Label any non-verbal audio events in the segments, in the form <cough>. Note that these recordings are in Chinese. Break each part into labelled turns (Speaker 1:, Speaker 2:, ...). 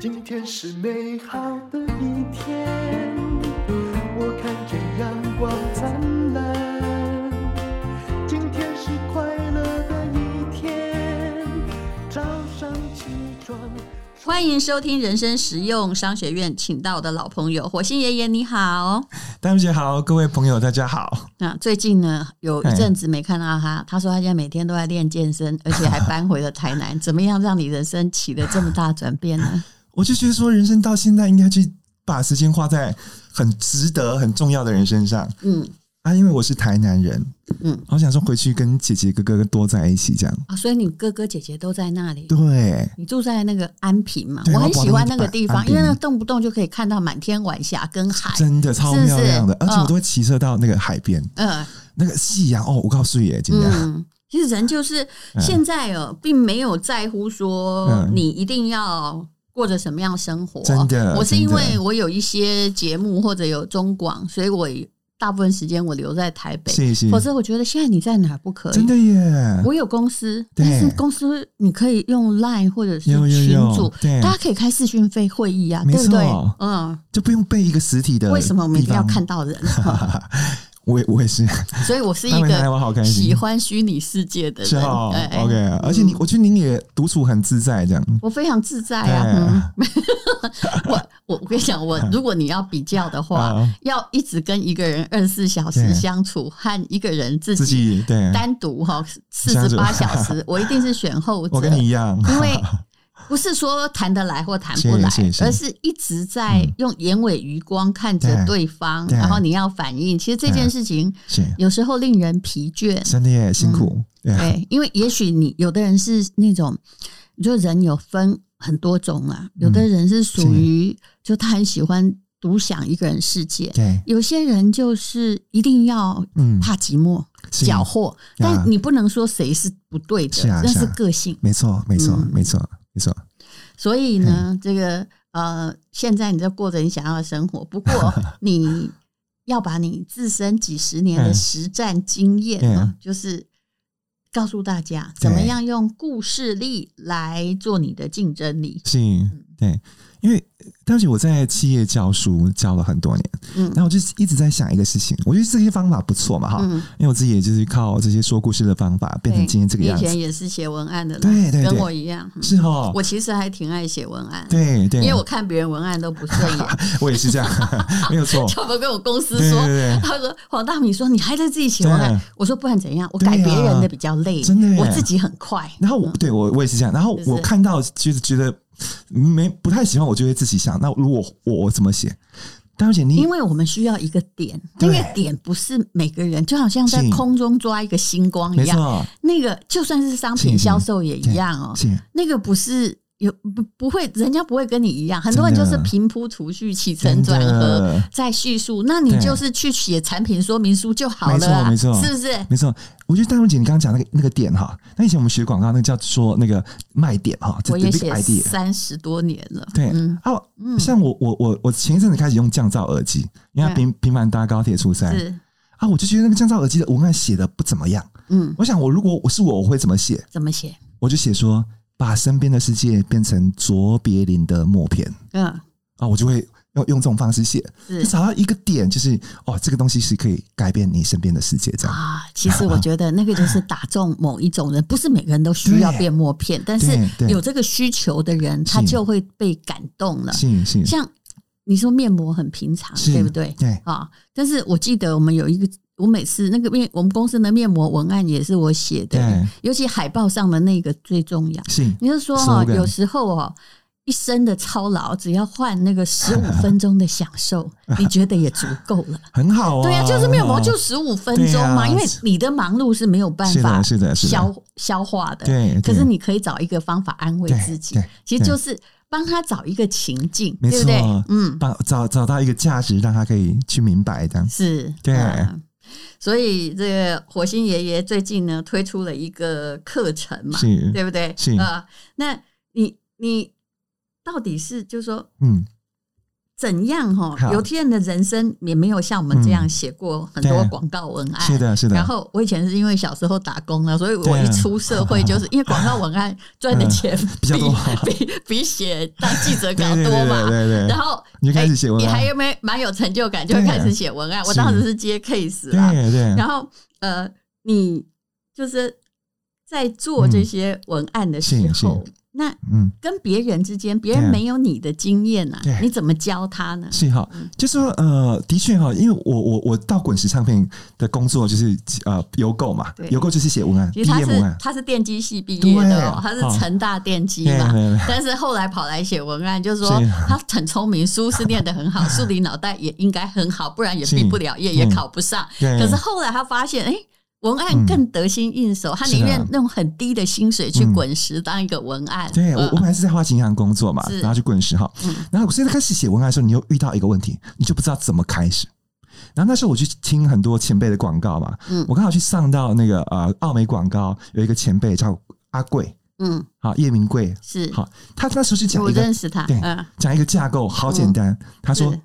Speaker 1: 今天是美好的一天，我看见阳光灿烂。今天是快乐的一天，早上起床。
Speaker 2: 欢迎收听人生实用商学院，请到的老朋友火星爷爷，你好，
Speaker 3: 戴小姐好，各位朋友大家好。
Speaker 2: 那最近呢，有一阵子没看到他，他说他现在每天都在练健身，而且还搬回了台南。<laughs> 怎么样让你人生起了这么大转变呢？
Speaker 3: 我就觉得说，人生到现在应该去把时间花在很值得、很重要的人身上。嗯，啊，因为我是台南人，嗯，我想说回去跟姐姐、哥哥多在一起，这样
Speaker 2: 啊。所以你哥哥姐姐都在那里？
Speaker 3: 对，
Speaker 2: 你住在那个安平嘛？我很喜欢那个地方，因为那动不动就可以看到满天晚霞跟海，
Speaker 3: 真的超漂亮的。而且我都会骑车到那个海边，嗯，那个夕阳哦，我告诉你，真的。
Speaker 2: 其实人就是现在哦，并没有在乎说你一定要。过着什么样生活？
Speaker 3: 真的，
Speaker 2: 我是因为我有一些节目或者有中广，所以我大部分时间我留在台北。
Speaker 3: 是是。
Speaker 2: 否则我觉得现在你在哪不可以？
Speaker 3: 真的耶！
Speaker 2: 我有公司，但是公司你可以用 Line 或者是群组，大家可以开视讯费会议啊，对不对？
Speaker 3: 嗯，就不用备一个实体的。
Speaker 2: 为什么我们一定要看到人？<laughs>
Speaker 3: 我也我也是，
Speaker 2: 所以我是一个喜欢虚拟世界的人。是
Speaker 3: 哦，OK，而且你，我觉得您也独处很自在，这样。
Speaker 2: 我非常自在啊！<laughs> 我我我跟你讲，我如果你要比较的话，要一直跟一个人二十四小时相处，和一个人自己单独哈四十八小时，我一定是选后者。<laughs>
Speaker 3: 我跟你一样，
Speaker 2: 因为。不是说谈得来或谈不来，而是一直在用眼尾余光看着对方，然后你要反应。其实这件事情有时候令人疲倦，
Speaker 3: 真的也辛苦。
Speaker 2: 对，因为也许你有的人是那种，就人有分很多种啊。有的人是属于，就他很喜欢独享一个人世界。对，有些人就是一定要怕寂寞、缴获。但你不能说谁是不对的，那是个性。
Speaker 3: 没错，没错，没错。没错，
Speaker 2: 所以呢，这个呃，现在你在过着你想要的生活，不过 <laughs> 你要把你自身几十年的实战经验呢，就是告诉大家怎么样用故事力来做你的竞争力。
Speaker 3: 是，对，因为。当时我在企业教书教了很多年，嗯，然后我就一直在想一个事情，我觉得这些方法不错嘛，哈，嗯，因为我自己也就是靠这些说故事的方法变成今天这个样子。以前
Speaker 2: 也是写文案的，
Speaker 3: 对对，
Speaker 2: 跟我一样，
Speaker 3: 是哦。
Speaker 2: 我其实还挺爱写文案，
Speaker 3: 对对，
Speaker 2: 因为我看别人文案都不顺眼，<laughs>
Speaker 3: 我也是这样，<laughs> 没有错。
Speaker 2: 就我跟我公司说，他说黄大米说你还在自己写文案，我说不然怎样，我改别人的比较累，真的，我自己很快。
Speaker 3: 然后我对我我也是这样，然后我看到就是觉得。没不太喜欢，我就会自己想。那如果我我怎么写？而且，你
Speaker 2: 因为我们需要一个点，那个点不是每个人，就好像在空中抓一个星光一样。那个就算是商品销售也一样哦。那个不是。有不不会，人家不会跟你一样。很多人就是平铺直叙、起承转合再叙述，那你就是去写产品说明书就好了。没错，没错，是不是？
Speaker 3: 没错。我觉得大荣姐，你刚刚讲那个那个点哈，那以前我们学广告，那个叫说那个卖点哈，
Speaker 2: 我也写三十多年了。
Speaker 3: 对，嗯，哦，像我我我我前一阵子开始用降噪耳机，因为频频繁搭高铁出差，是啊，我就觉得那个降噪耳机的文案写的不怎么样。嗯，我想我如果我是我，我会怎么写？
Speaker 2: 怎么写？
Speaker 3: 我就写说。把身边的世界变成卓别林的默片，嗯，啊，我就会用用这种方式写，是找到一个点，就是哦，这个东西是可以改变你身边的世界，这样啊。
Speaker 2: 其实我觉得那个就是打中某一种人，不是每个人都需要变默片，但是有这个需求的人，他就会被感动了。是是，像你说面膜很平常，对不对？对啊，但是我记得我们有一个。我每次那个面，我们公司的面膜文案也是我写的，尤其海报上的那个最重要。是，你就说哈，有时候哦，一生的操劳只要换那个十五分钟的享受，<laughs> 你觉得也足够了，
Speaker 3: 很好啊。
Speaker 2: 对呀、啊，就是面膜就十五分钟嘛，啊、因为你的忙碌是没有办法消消化的。对，可是你可以找一个方法安慰自己，其实就是帮他找一个情境，对不对？
Speaker 3: 嗯，帮找找到一个价值，让他可以去明白这样。是，对。嗯
Speaker 2: 所以，这个火星爷爷最近呢推出了一个课程嘛，对不对？是啊、呃，那你你到底是就是说，嗯，怎样哈？有些人的人生也没有像我们这样写过很多广告文案。
Speaker 3: 是的，是的。
Speaker 2: 然后我以前是因为小时候打工了，所以我一出社会就是 <laughs> 因为广告文案赚的钱比较多，<laughs> 比比写当记者稿多嘛。对对。然后
Speaker 3: 你就开始写文案，
Speaker 2: 你还有没有蛮有成就感，就会开始写文案。我当时是接 case 啦。对对。然后呃，你就是在做这些文案的时候。那嗯，跟别人之间，别人没有你的经验呐，你怎么教他呢？
Speaker 3: 是哈，就是说呃，的确哈，因为我我我到滚石唱片的工作就是呃邮购嘛，邮购就是写文案，
Speaker 2: 其实他是他是电机系毕业的，他是成大电机嘛，但是后来跑来写文案，就是说他很聪明，书是念得很好，<laughs> 数理脑袋也应该很好，不然也毕不了业，也考不上。可是后来他发现，哎。文案更得心应手，嗯、他宁愿用很低的薪水去滚石当一个文案。嗯、对我，我本来是在花旗银行工作嘛，然后去滚石哈。嗯、然后我现在开始写文案的时候，你又遇到一个问题，你就不知道怎么开始。然后那时候我去听很多前辈的广告嘛，嗯，我刚好去上到那个呃奥美广告，有一个前辈叫阿贵，嗯，好叶明贵。是。好，他那时候是讲一个，我认识他，
Speaker 3: 对，讲、嗯、一个架构，好简单。嗯、他说是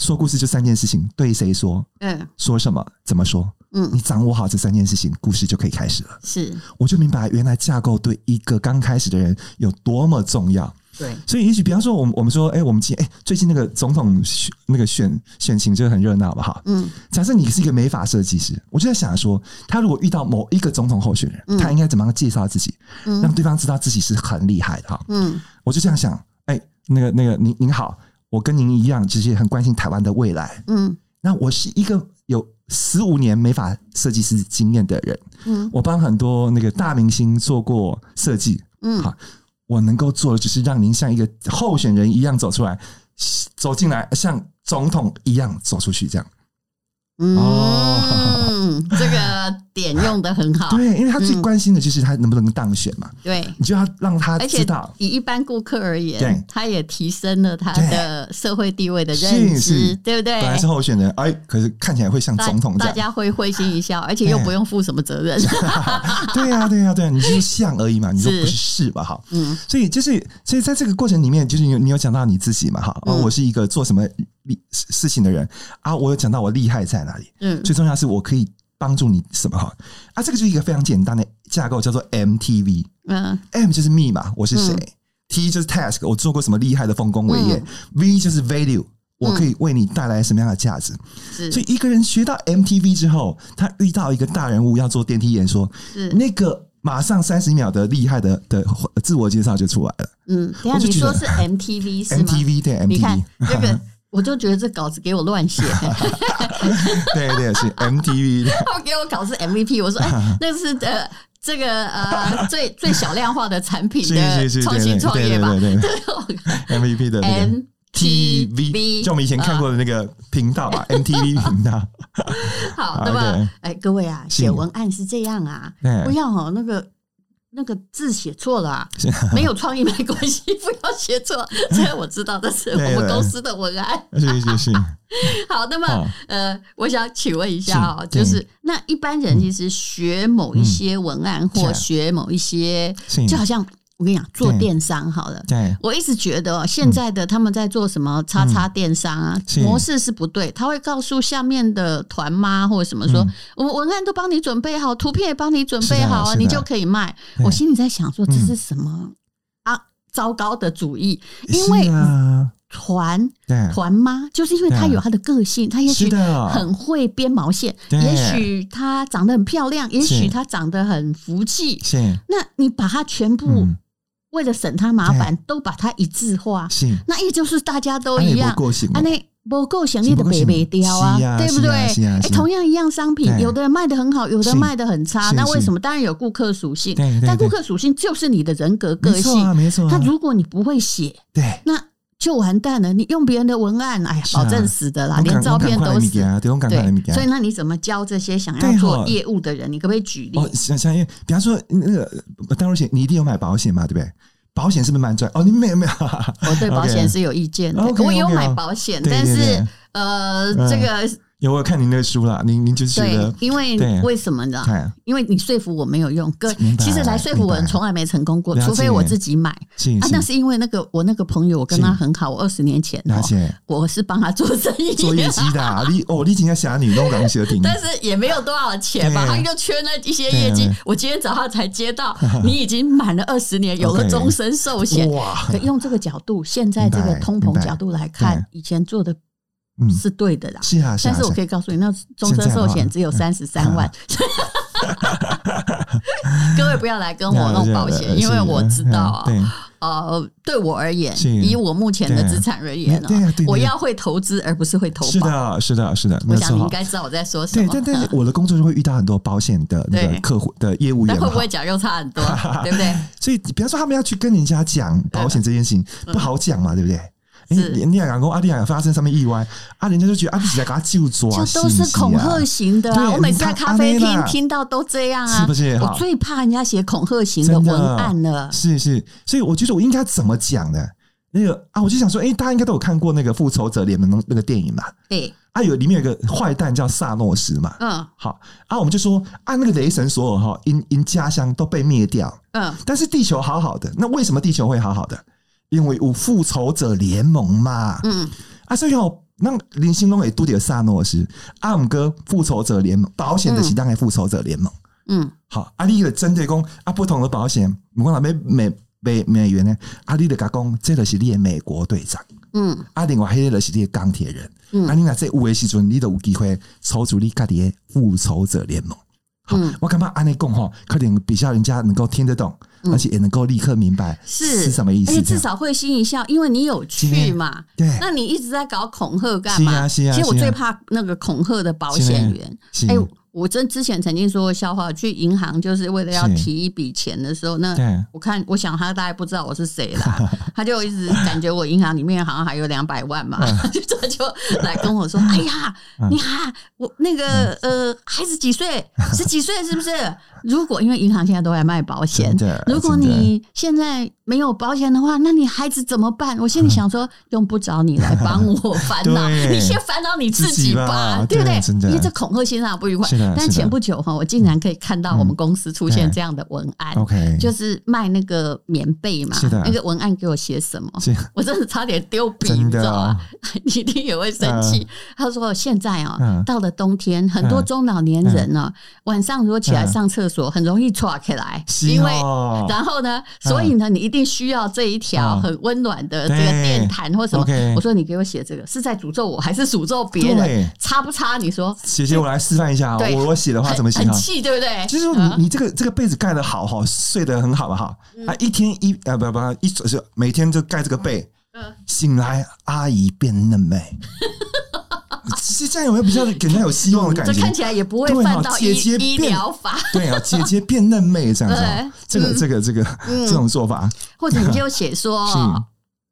Speaker 3: 说故事就三件事情，对谁说，嗯，说什么，怎么说。嗯，你掌握好这三件事情，故事就可以开始了。是，我就明白原来架构对一个刚开始的人有多么重要。对，所以也许比方说，我们我们说，哎，我们今哎最近那个总统选那个选选情就很热闹嘛，哈。嗯。假设你是一个美发设计师，我就在想说，他如果遇到某一个总统候选人，嗯、他应该怎么样介绍自己，嗯、让对方知道自己是很厉害的哈。嗯。我就这样想，哎，那个那个您您好，我跟您一样，其实很关心台湾的未来。嗯。那我是一个有。十五年美发设计师经验的人，嗯，我帮很多那个大明星做过设计，嗯，好，我能够做的就是让您像一个候选人一样走出来，走进来，像总统一样走出去，这样。嗯，哦、这
Speaker 2: 个点用的很好。<laughs>
Speaker 3: 对，因为他最关心的就是他能不能当选嘛。对，你就要让他知道。
Speaker 2: 以一般顾客而言，他也提升了他的社会地位的认知，对不对？
Speaker 3: 本来是候选人，哎，可是看起来会像总统这样，
Speaker 2: 大家会会心一笑，而且又不用负什么责任。<laughs>
Speaker 3: 对呀，对呀，对呀，你就是像而已嘛，你说不是是吧？哈，嗯，所以就是，所以在这个过程里面，就是你你有讲到你自己嘛？哈，哦，我是一个做什么事情的人啊？我有讲到我厉害在哪里？嗯，最重要是我可以帮助你什么哈？啊，这个就是一个非常简单的架构，叫做 MTV。嗯，M 就是 me 嘛，我是谁？T 就是 task，我做过什么厉害的丰功伟业？V 就是 value，我可以为你带来什么样的价值？所以一个人学到 MTV 之后，他遇到一个大人物要做电梯演说，那个马上三十秒的厉害的的自我介绍就出来了。嗯，
Speaker 2: 等下你说是 MTV 是吗
Speaker 3: ？MTV 对 MTV，你看
Speaker 2: 这个。我就觉得这稿子给我乱写，<laughs>
Speaker 3: 对对是 MTV，
Speaker 2: 他们给我稿是 MVP，我说哎，<laughs> 那是呃这个呃最最小量化的产品的创新创业吧，对对对，<laughs>
Speaker 3: MVP 的 MTV，就我们以前看过的那个频道吧，MTV 频道。
Speaker 2: 好，那么哎各位啊，写文案是这样啊，不要哦那个。那个字写错了，啊，没有创意没关系，<laughs> 不要写错。这我知道，这是我们公司的文案。<laughs>
Speaker 3: 是是是。
Speaker 2: 好，那么好呃，我想请问一下哦，就是那一般人其实学某一些文案，嗯、或学某一些，是就好像。我跟你讲，做电商好了。对，我一直觉得现在的他们在做什么叉叉电商啊，模式是不对。他会告诉下面的团妈或者什么说，我们文案都帮你准备好，图片也帮你准备好啊，你就可以卖。我心里在想说，这是什么啊？糟糕的主意！因为团团妈就是因为她有她的个性，她也许很会编毛线，也许她长得很漂亮，也许她长得很福气。是，那你把她全部。为了省他麻烦，都把它一致化。是，那也就是大家都一样。啊，那不够行李的北北雕啊，对不对？哎，同样一样商品，有的人卖得很好，有的卖得很差。那为什么？当然有顾客属性，但顾客属性就是你的人格个性。没错，他如果你不会写，对，那就完蛋了。你用别人的文案，哎呀，保证死的啦，连照片都死。对，所以那你怎么教这些想要做业务的人？你可不可以举例？
Speaker 3: 哦，想想，比方说那个，当然险，你一定有买保险嘛，对不对？保险是不是蛮赚？哦，你没有没有？
Speaker 2: 我对 <laughs> 保险是有意见的。我有买保险，但是呃，这个
Speaker 3: 有我看您的书啦，您您就是觉得，
Speaker 2: 因为为什么呢？因为你说服我没有用，哥，其实来说服我人从来没成功过，除非我自己买。啊，那是因为那个我那个朋友，我跟他很好，我二十年前，我是帮他做生意，
Speaker 3: 做业绩的。<laughs> 你哦，你今天侠女弄东西的，
Speaker 2: 但是也没有多少钱吧，他就缺那一些业绩。我今天早上才接到，<laughs> 你已经满了二十年，有了终身寿险。哇，用这个角度，现在这个通膨角度来看，以前做的。是对的啦，
Speaker 3: 是啊，
Speaker 2: 但是我可以告诉你，那终身寿险只有三十三万，<laughs> 各位不要来跟我弄保险，因为我知道啊，呃，对我而言，以我目前的资产而言，我要会投资，而不是会投保。
Speaker 3: 是的，是的，是的。
Speaker 2: 我想你应该知道我在说什么。
Speaker 3: 对，但但是 <laughs> 我的工作就会遇到很多保险的那个客户的业务员，
Speaker 2: 会不会讲又差很多，对不对？<laughs>
Speaker 3: 所以，比方说他们要去跟人家讲保险这件事情，不好讲嘛，对不对？你你讲说阿弟亚发生什么意外啊？人家就觉得阿弟在给他救抓，
Speaker 2: 这都是恐吓型的。我每次在咖啡厅听到都这样啊，
Speaker 3: 是不是？
Speaker 2: 我最怕人家写恐吓型的文案了。
Speaker 3: 是是，所以我觉得我应该怎么讲呢？那个啊，我就想说，哎，大家应该都有看过那个复仇者联盟那个电影嘛？
Speaker 2: 对
Speaker 3: 啊，有里面有个坏蛋叫萨诺斯嘛？嗯，好啊，我们就说啊，那个雷神索尔哈，因因家乡都被灭掉，嗯，但是地球好好的，那为什么地球会好好的？因为有复仇者联盟嘛，嗯。啊，所以哦，那林心龙也都得萨诺斯，阿姆哥复仇者联盟保险的是当然复仇者联盟，嗯，好，阿力的针对讲啊，不同的保险，不管哪边美美美元呢，阿力的甲讲，这个是你的美国队长，嗯，阿另外黑的是你的钢铁人，嗯，阿你那这五位时阵，你都有机会抽出你家己的复仇者联盟，好，我感觉按你讲哈，可能比较人家能够听得懂。而且也能够立刻明白是是什么意思，
Speaker 2: 而且至少会心一笑，因为你有趣嘛。对，那你一直在搞恐吓干嘛？其实我最怕那个恐吓的保险员。哎。我真之前曾经说过笑话，去银行就是为了要提一笔钱的时候，那我看我想他大概不知道我是谁啦，<laughs> 他就一直感觉我银行里面好像还有两百万嘛，<laughs> 就他就来跟我说：“哎呀，你看我那个呃孩子几岁？十几岁是不是？如果因为银行现在都在卖保险，如果你现在没有保险的话，那你孩子怎么办？”我心里想说：“用不着你来帮我烦恼，<laughs> 你先烦恼你自己吧，对不对？因为这恐吓心上不愉快。”但前不久哈，我竟然可以看到我们公司出现这样的文案，OK，就是卖那个棉被嘛，那个文案给我写什么？我真的差点丢笔，你知道吗？<laughs> 你一定也会生气。他说现在啊，到了冬天，很多中老年人呢，晚上如果起来上厕所，很容易抓起来，因为然后呢，所以呢，你一定需要这一条很温暖的这个电毯或什么。我说你给我写这个是在诅咒我还是诅咒别人？差不差？你说？姐姐，我来示范一下。对。我我写的话怎么写？很气，对不对？就是说你你这个这个被子盖的好哈，睡得很好的哈。啊，一天一啊不不一就每天就盖这个被，醒来阿姨变嫩美。<laughs> 其实这样有没有比较给人家有希望的感觉？<laughs> 这看起来也不会犯到医医疗法。对啊，姐姐变嫩妹这样子，<laughs> 这个这个这个这种做法，或者你就写说。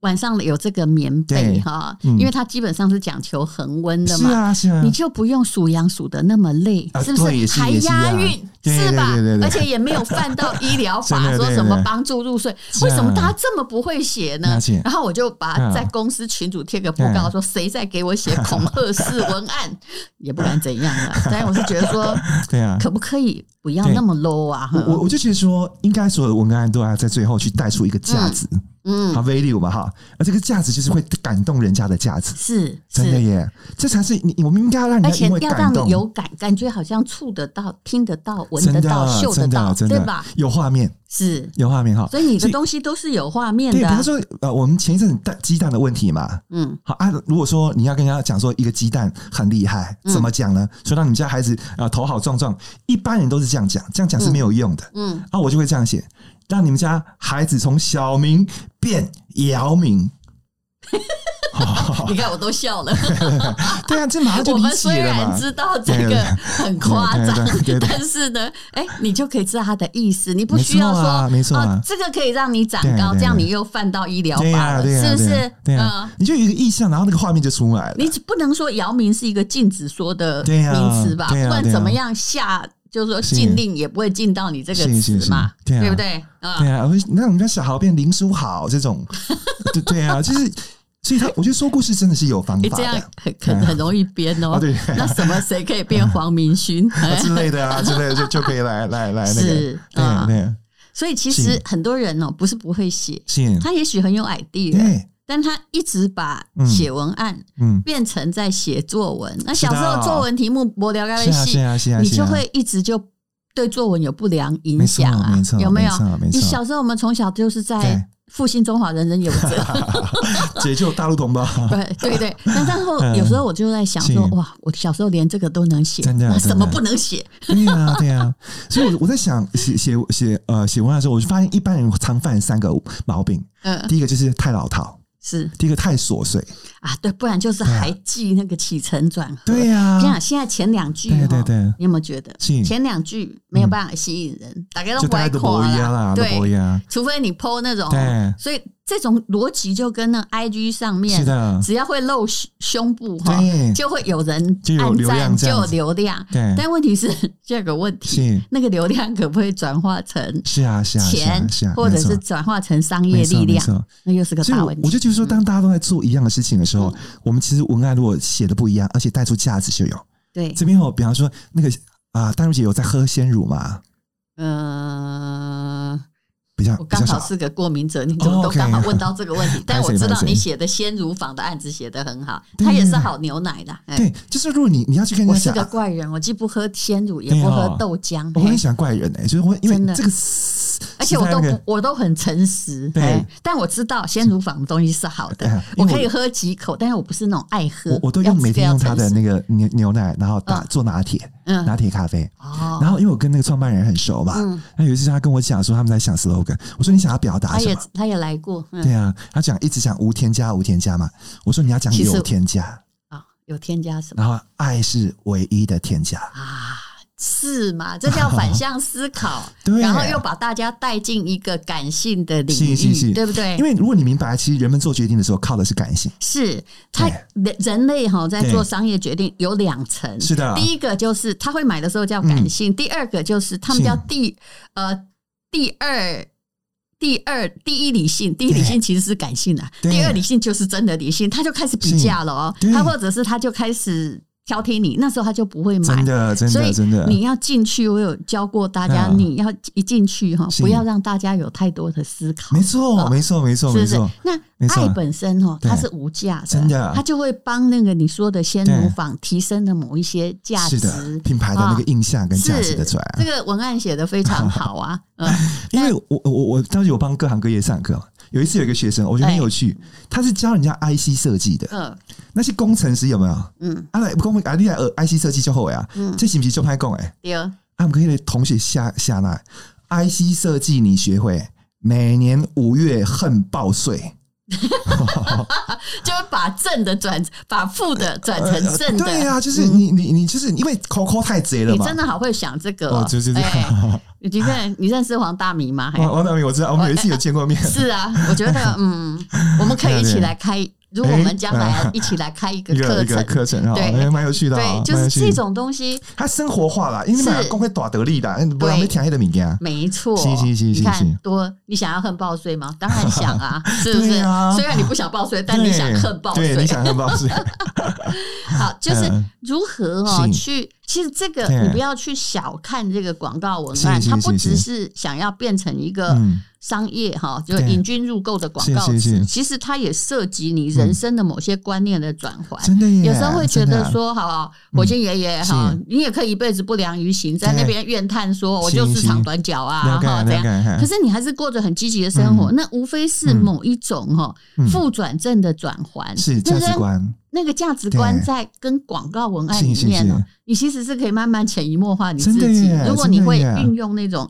Speaker 2: 晚上有这个棉被哈，因为它基本上是讲求恒温的嘛，是啊是啊，你就不用数羊数的那么累，是不是？还押韵是吧？而且也没有犯到医疗法，<laughs> 说什么帮助入睡，为什么大家这么不会写呢？然后我就把在公司群组贴个布告，说谁在给我写恐吓式文案，<laughs> 也不敢怎样了。<laughs> 但我是觉得说，对啊，可不可以不要那么 low 啊？我我就觉得说，应该所有的文案都要在最后去带出一个价值。嗯，好 value 嘛哈，而这个价值就是会感动人家的价值，是真的耶，这才是你我们应该要让人家因为感动，而且要让你有感，感觉好像触得到、听得到、闻得到、嗅得到，对吧？有画面。是。有画面哈，所以你的东西都是有画面的。对，比如说呃，我们前一阵子蛋鸡蛋的问题嘛，嗯，好啊，如果说你要跟人家讲说一个鸡蛋很厉害，怎么讲呢？说让你们家孩子啊头好壮壮，一般人都是这样讲，这样讲是没有用的，嗯，啊，我就会这样写。让你们家孩子从小明变姚明，<laughs> 你看我都笑了。<laughs> 对啊，这马上就。我们虽然知道这个很夸张，但是呢，哎，你就可以知道他的意思。你不需要说，没错啊，这个可以让你长高，这样你又犯到医疗法了，是不是？对啊，你就有一个意向，然后那个画面就出来了。你不能说姚明是一个禁止说的名词吧？不管怎么样下。就是说禁令也不会禁到你这个词嘛，对不对？对啊，那我们家小豪变林书豪这种，<laughs> 对对啊，就是
Speaker 3: 所以他我觉得说故事真的是有方法的，
Speaker 2: 这样很很很容易编哦。对，那什么谁可以变黄明勋？<laughs>
Speaker 3: 之类的啊之类的就就可以来来来那个。
Speaker 2: 是啊，所以其实很多人哦不是不会写，他也许很有 idea，但他一直把写文案嗯变成在写作文。那小时候作文题目无聊该细，你就会一直就。对作文有不良影响啊？有没有？你小时候我们从小就是在复兴中华，人人有责，<laughs>
Speaker 3: 解救大陆同胞。
Speaker 2: 对 <laughs> 对对。那然后有时候我就在想说，哇，我小时候连这个都能写，什么不能写？
Speaker 3: 对啊对呀。所以我我在想写写写呃写文案的时候，我就发现一般人常犯三个毛病。嗯，第一个就是太老套。是。第一个太琐碎。
Speaker 2: 啊，对，不然就是还记那个起承转合。
Speaker 3: 对呀，
Speaker 2: 这样现在前两句，
Speaker 3: 对对对，
Speaker 2: 你有没有觉得？前两句没有办法吸引人？大家都歪垮了，对，除非你 po 那种，所以。这种逻辑就跟那 I G 上面，只要会露胸部哈，就会有人按赞，就有流量。对，但问题是这个问题，那个流量可不可以转化成是啊是啊钱，或者是转化成商业力量？那又是个大问题。
Speaker 3: 我就觉得说，当大家都在做一样的事情的时候，我们其实文案如果写的不一样，而且带出价值就有。对，这边我比方说那个啊，丹如姐有在喝鲜乳吗？嗯。
Speaker 2: 我刚好是个过敏者，你怎么都刚好问到这个问题？<laughs> 但我知道你写的鲜乳坊的案子写得很好，它也是好牛奶的。
Speaker 3: 对，就是如果你你要去跟人家讲，
Speaker 2: 我是个怪人，我既不喝鲜乳，也不喝豆浆。
Speaker 3: 我很喜欢怪人哎，就是我因为这个，
Speaker 2: 而且我都不我都很诚实。对，但我知道鲜乳坊的东西是好的，我可以喝几口，但是我不是那种爱喝。
Speaker 3: 我我都用每天用它的那个牛牛奶，然后打做拿铁。嗯，拿铁咖啡。哦，然后因为我跟那个创办人很熟嘛，嗯，那有一次他跟我讲说他们在想 slogan，我说你想要表达什么？他
Speaker 2: 也他也来过，
Speaker 3: 对啊，他讲一直讲无添加无添加嘛，我说你要讲有添加
Speaker 2: 啊，有添加什么？
Speaker 3: 然后爱是唯一的添加
Speaker 2: 啊。是嘛？这叫反向思考，<laughs> 然后又把大家带进一个感性的领域，对不对？
Speaker 3: 因为如果你明白，其实人们做决定的时候靠的是感性。
Speaker 2: 是，他人人类哈在做商业决定有两层，是的。第一个就是他会买的时候叫感性，第二个就是他们叫第呃第二第二第一理性，第一理性其实是感性的，第二理性就是真的理性，他就开始比价了哦，他或者是他就开始。挑剔你，那时候他就不会买。
Speaker 3: 真的，真的，真的。
Speaker 2: 你要进去，我有教过大家，你要一进去哈，不要让大家有太多的思考。
Speaker 3: 没错，没错，没错，没错。
Speaker 2: 那爱本身哈，它是无价的，真的，它就会帮那个你说的鲜奴坊提升了某一些价值，
Speaker 3: 品牌的那个印象跟价值的出来。
Speaker 2: 这个文案写的非常好啊，<laughs> 嗯，
Speaker 3: 因为我我我当时有帮各行各业上课。有一次有一个学生，我觉得很有趣，他是教人家 IC 设计的。嗯，那些工程师有没有？嗯，啊来不公，啊你来呃，IC 设计就好呀。嗯，这是不是就拍工哎？有。啊，我们可以同学下下来，IC 设计你学会，每年五月恨报税。<laughs>
Speaker 2: 就会把正的转，把负的转成正的。
Speaker 3: 对呀，就是你你你就是因为 Coco 太贼了嘛。
Speaker 2: 你真的好会想这个。哦，就是这样。你认你认识黄大米吗？<laughs>
Speaker 3: 黄大米我知道，我们有一次有见过面。<laughs>
Speaker 2: 是啊，我觉得嗯，我们可以一起来开。如果我们将来一起来开一个课程，
Speaker 3: 课程对，蛮有趣的，
Speaker 2: 对，就是这种东西，
Speaker 3: 它生活化了，因为嘛，公会打得力的，不然没填黑的名家，
Speaker 2: 没错，你看多，你想要恨报税吗？当然想啊，<laughs> 是不是？虽然你不想报税，但你想恨报税，
Speaker 3: 你想恨报税。<laughs>
Speaker 2: 好，就是如何哈去，其实这个你不要去小看这个广告文案，它不只是想要变成一个。商业哈，就引军入购的广告词，其实它也涉及你人生的某些观念的转换。真的，有时候会觉得说，好，火星爷爷哈，你也可以一辈子不良于行，在那边怨叹说，我就是长短脚啊，哈，这样。可是你还是过着很积极的生活，那无非是某一种哈负转正的转换，
Speaker 3: 是价值观。
Speaker 2: 那个价值观在跟广告文案里面呢，你其实是可以慢慢潜移默化你自己。如果你会运用那种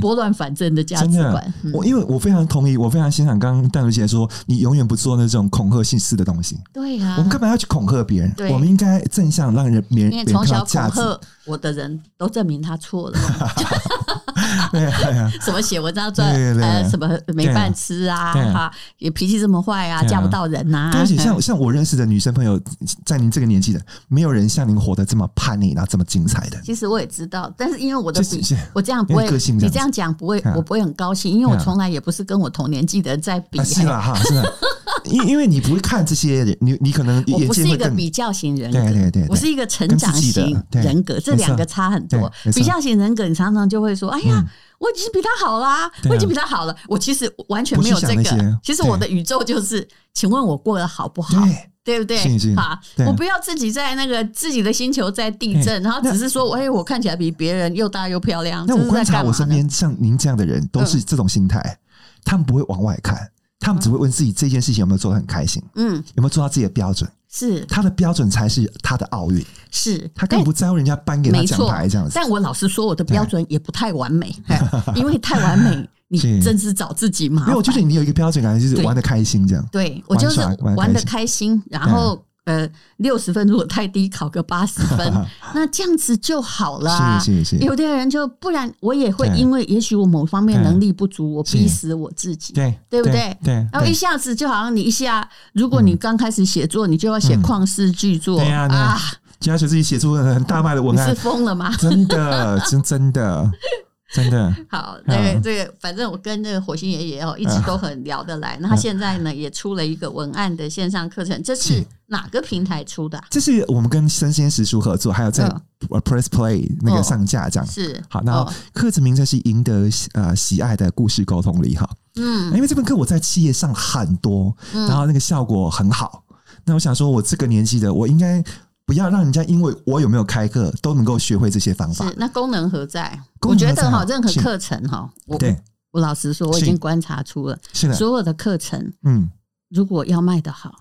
Speaker 2: 拨乱反正的价值观，
Speaker 3: 我因为我非常同意，我非常欣赏刚刚淡如姐说，你永远不做那种恐吓性质的东西。
Speaker 2: 对呀，
Speaker 3: 我们干嘛要去恐吓别人？我们应该正向让人别人
Speaker 2: 从小恐吓我的人都证明他错了。<laughs> 对啊，什么写文章赚呃什么没饭吃啊？哈，也脾气这么坏啊，嫁不到人呐。
Speaker 3: 而且像像我认识的女生朋友，在您这个年纪的，没有人像您活得这么叛逆，然后这么精彩的。
Speaker 2: 其实我也知道，但是因为我的比，我这样不会，你这样讲不会，我不会很高兴，因为我从来也不是跟我同年纪的人在比。
Speaker 3: 是啊哈，是。<laughs> 因因为你不会看这些，你你可能
Speaker 2: 我不是一个比较型人格，
Speaker 3: 对对对，
Speaker 2: 我是一个成长型人格，这两个差很多。比较型人格，你常常就会说：“哎呀，我已经比他好啦，我已经比他好了。”我其实完全没有这个，其实我的宇宙就是，请问我过得好不好？对不对？好，我不要自己在那个自己的星球在地震，然后只是说：“哎，我看起来比别人又大又漂亮。”
Speaker 3: 那我观察我身边像您这样的人，都是这种心态，他们不会往外看。他们只会问自己这件事情有没有做得很开心，嗯，有没有做到自己的标准？
Speaker 2: 是
Speaker 3: 他的标准才是他的奥运，
Speaker 2: 是
Speaker 3: 他根本不在乎人家颁给他奖牌这样子。
Speaker 2: 但我老实说，我的标准也不太完美，因为太完美，<laughs> 你真是找自己麻烦。
Speaker 3: 没有，就是你有一个标准，感觉就是玩的开心这样。
Speaker 2: 对，我就是玩的开心，然后。呃，六十分如果太低，考个八十分，<laughs> 那这样子就好了。是是是，有的人就不然，我也会因为也许我某方面能力不足，我逼死我自己，对对不对？对，然后一下子就好像你一下，如果你刚开始写作，你就要写旷世巨作啊，
Speaker 3: 就要求自己写出很大卖的文案，
Speaker 2: 你是疯了吗？
Speaker 3: 真的，真真的。真的 <laughs>
Speaker 2: 好，那个这个，反正我跟那个火星爷爷哦，一直都很聊得来。那他现在呢，也出了一个文案的线上课程，这是哪个平台出的？
Speaker 3: 这是我们跟生鲜时书合作，还有在 Press Play 那个上架这样。是好，然后课程名称是赢得呃喜爱的故事沟通力哈。嗯，因为这门课我在企业上很多，然后那个效果很好。那我想说，我这个年纪的，我应该。不要让人家因为我有没有开课都能够学会这些方法。
Speaker 2: 是，那功能何在？我觉得哈，任何课程哈，我我老实说，我已经观察出了，所有的课程，嗯，如果要卖得好，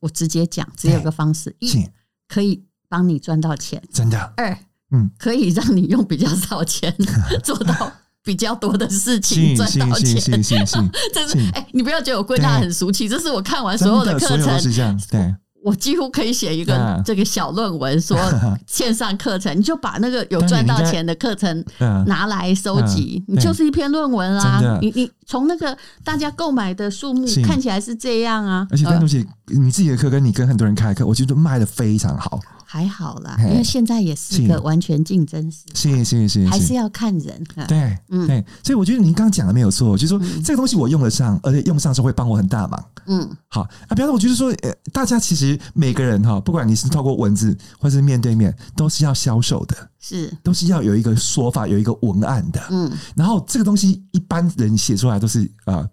Speaker 2: 我直接讲，只有个方式：一，可以帮你赚到钱，
Speaker 3: 真的；
Speaker 2: 二，嗯，可以让你用比较少钱 <laughs> 做到比较多的事情，赚到钱。<laughs> 这是哎，你不要觉得我归纳很俗气，这是我看完所有的课程，对。我几乎可以写一个这个小论文，说 <laughs> 线上课程，你就把那个有赚到钱的课程拿来收集，你就是一篇论文啊！你你从那个大家购买的数目看起来是这样啊，
Speaker 3: 而且那东西你自己的课跟你跟很多人开课，我觉得卖的非常好。
Speaker 2: 还好啦，因为现在也是一个完全竞争时代，是是是，还是要看人。
Speaker 3: 对，嗯，对，所以我觉得您刚刚讲的没有错，就是说这个东西我用得上，而且用上之后会帮我很大忙。嗯，好啊，比方说，我觉得说，呃，大家其实每个人哈，不管你是透过文字或是面对面，都是要销售的，是，都是要有一个说法，有一个文案的。嗯，然后这个东西一般人写出来都是啊。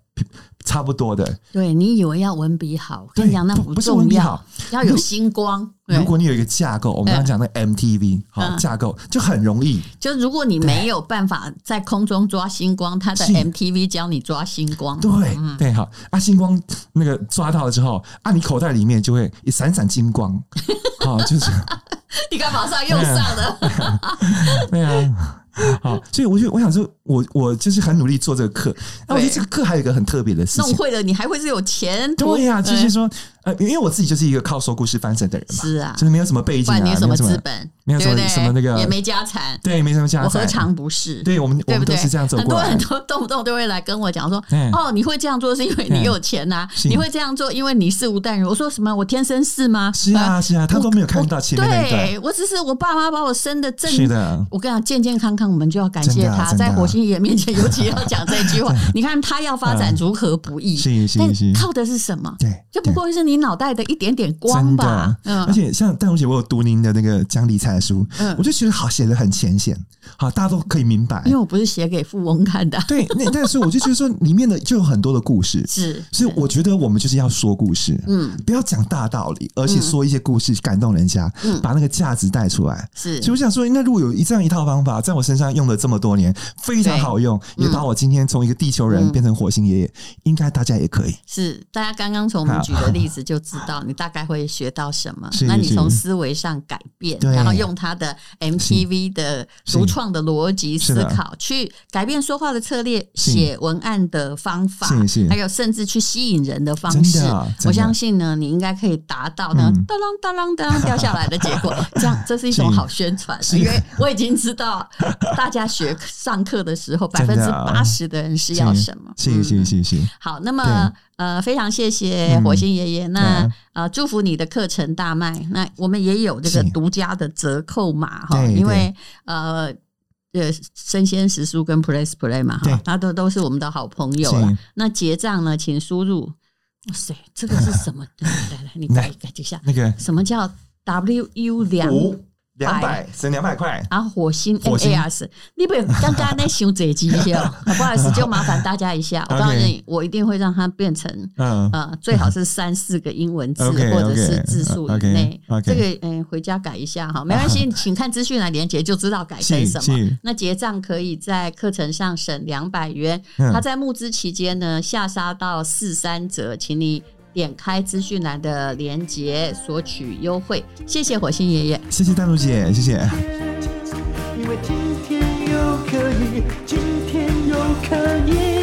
Speaker 3: 差不多的，
Speaker 2: 对，你以为要文笔好，跟你讲那不重要，要有星光。
Speaker 3: 如果你有一个架构，我们刚刚讲的 MTV 好架构就很容易。
Speaker 2: 就如果你没有办法在空中抓星光，它的 MTV 教你抓星光。
Speaker 3: 对对，好。啊，星光那个抓到了之后，啊，你口袋里面就会一闪闪金光，<laughs> 好，就是。<laughs>
Speaker 2: 你看马上用上了，
Speaker 3: 对啊。<laughs> 好，所以我就我想说，我我就是很努力做这个课。那我觉得这个课还有一个很特别的事情，
Speaker 2: 弄会了你还会是有钱？
Speaker 3: 对呀，就是说，呃，因为我自己就是一个靠说故事翻身的人嘛，是啊，就是没有什么背景啊，
Speaker 2: 没有什么资本，
Speaker 3: 没有什么什么那个，
Speaker 2: 也没家产，
Speaker 3: 对，没什么家产，我
Speaker 2: 何尝不是？
Speaker 3: 对我们，对不对是这样走过来。
Speaker 2: 很多很多动不动都会来跟我讲说，哦，你会这样做是因为你有钱呐？你会这样做因为你是吴淡如？我说什么？我天生是吗？
Speaker 3: 是啊，是啊，他都没有看到前面那。
Speaker 2: 对，我只是我爸妈把我生的正，是的。我跟你讲，健健康康，我们就要感谢。他在火星爷爷面前，尤其要讲这句话。<laughs> 你看他要发展如何不易，但靠的是什么？对，就不过是你脑袋的一点点光吧。嗯，而
Speaker 3: 且像戴红姐，我有读您的那个讲理财的书，嗯我就觉得好写的很浅显，好大家都可以明白。<laughs>
Speaker 2: 因为我不是写给富翁看的。
Speaker 3: 对，那但是我就觉得说里面的就有很多的故事，<laughs> 是，所以我觉得我们就是要说故事，嗯，不要讲大道理，而且说一些故事感动人家，嗯，把那个价值带出来。是，所以我想说，那如果有一这样一套方法在我身上用了这么多年。非常好用，也把我今天从一个地球人变成火星爷爷，应该大家也可以。
Speaker 2: 是，大家刚刚从我们举的例子就知道，你大概会学到什么。那你从思维上改变，然后用他的 MTV 的独创的逻辑思考去改变说话的策略、写文案的方法，还有甚至去吸引人的方式。我相信呢，你应该可以达到呢，当当当当当掉下来的结果。<laughs> 这样，这是一种好宣传，因为我已经知道大家学上课的时候，百分之八十的人是要什么？
Speaker 3: 谢谢谢谢。
Speaker 2: 好，那么呃，非常谢谢火星爷爷。那呃，祝福你的课程大卖。那我们也有这个独家的折扣码哈，因为呃呃，生鲜食书跟 Press Play 嘛哈，他都都是我们的好朋友了。那结账呢，请输入哇塞，这个是什么？<laughs> 来来，你改改一下。
Speaker 3: 那个
Speaker 2: 什么叫 W U 两？
Speaker 3: 两百省两百块，
Speaker 2: 然后火星。M A S，你不刚刚那熊贼机票，<laughs> 不好意思，就麻烦大家一下。<laughs> 我告诉你，我一定会让它变成，嗯。最好是三四个英文字 <laughs> 或者是字数以内。这个嗯，回家改一下哈，没关系，请看资讯来连接就知道改成什么。那结账可以在课程上省两百元，它在募资期间呢下杀到四三折，请你。点开资讯栏的链接索取优惠，谢谢火星爷爷，
Speaker 3: 谢谢淡如姐，谢谢。
Speaker 1: 因为今天又可以，今天又可以。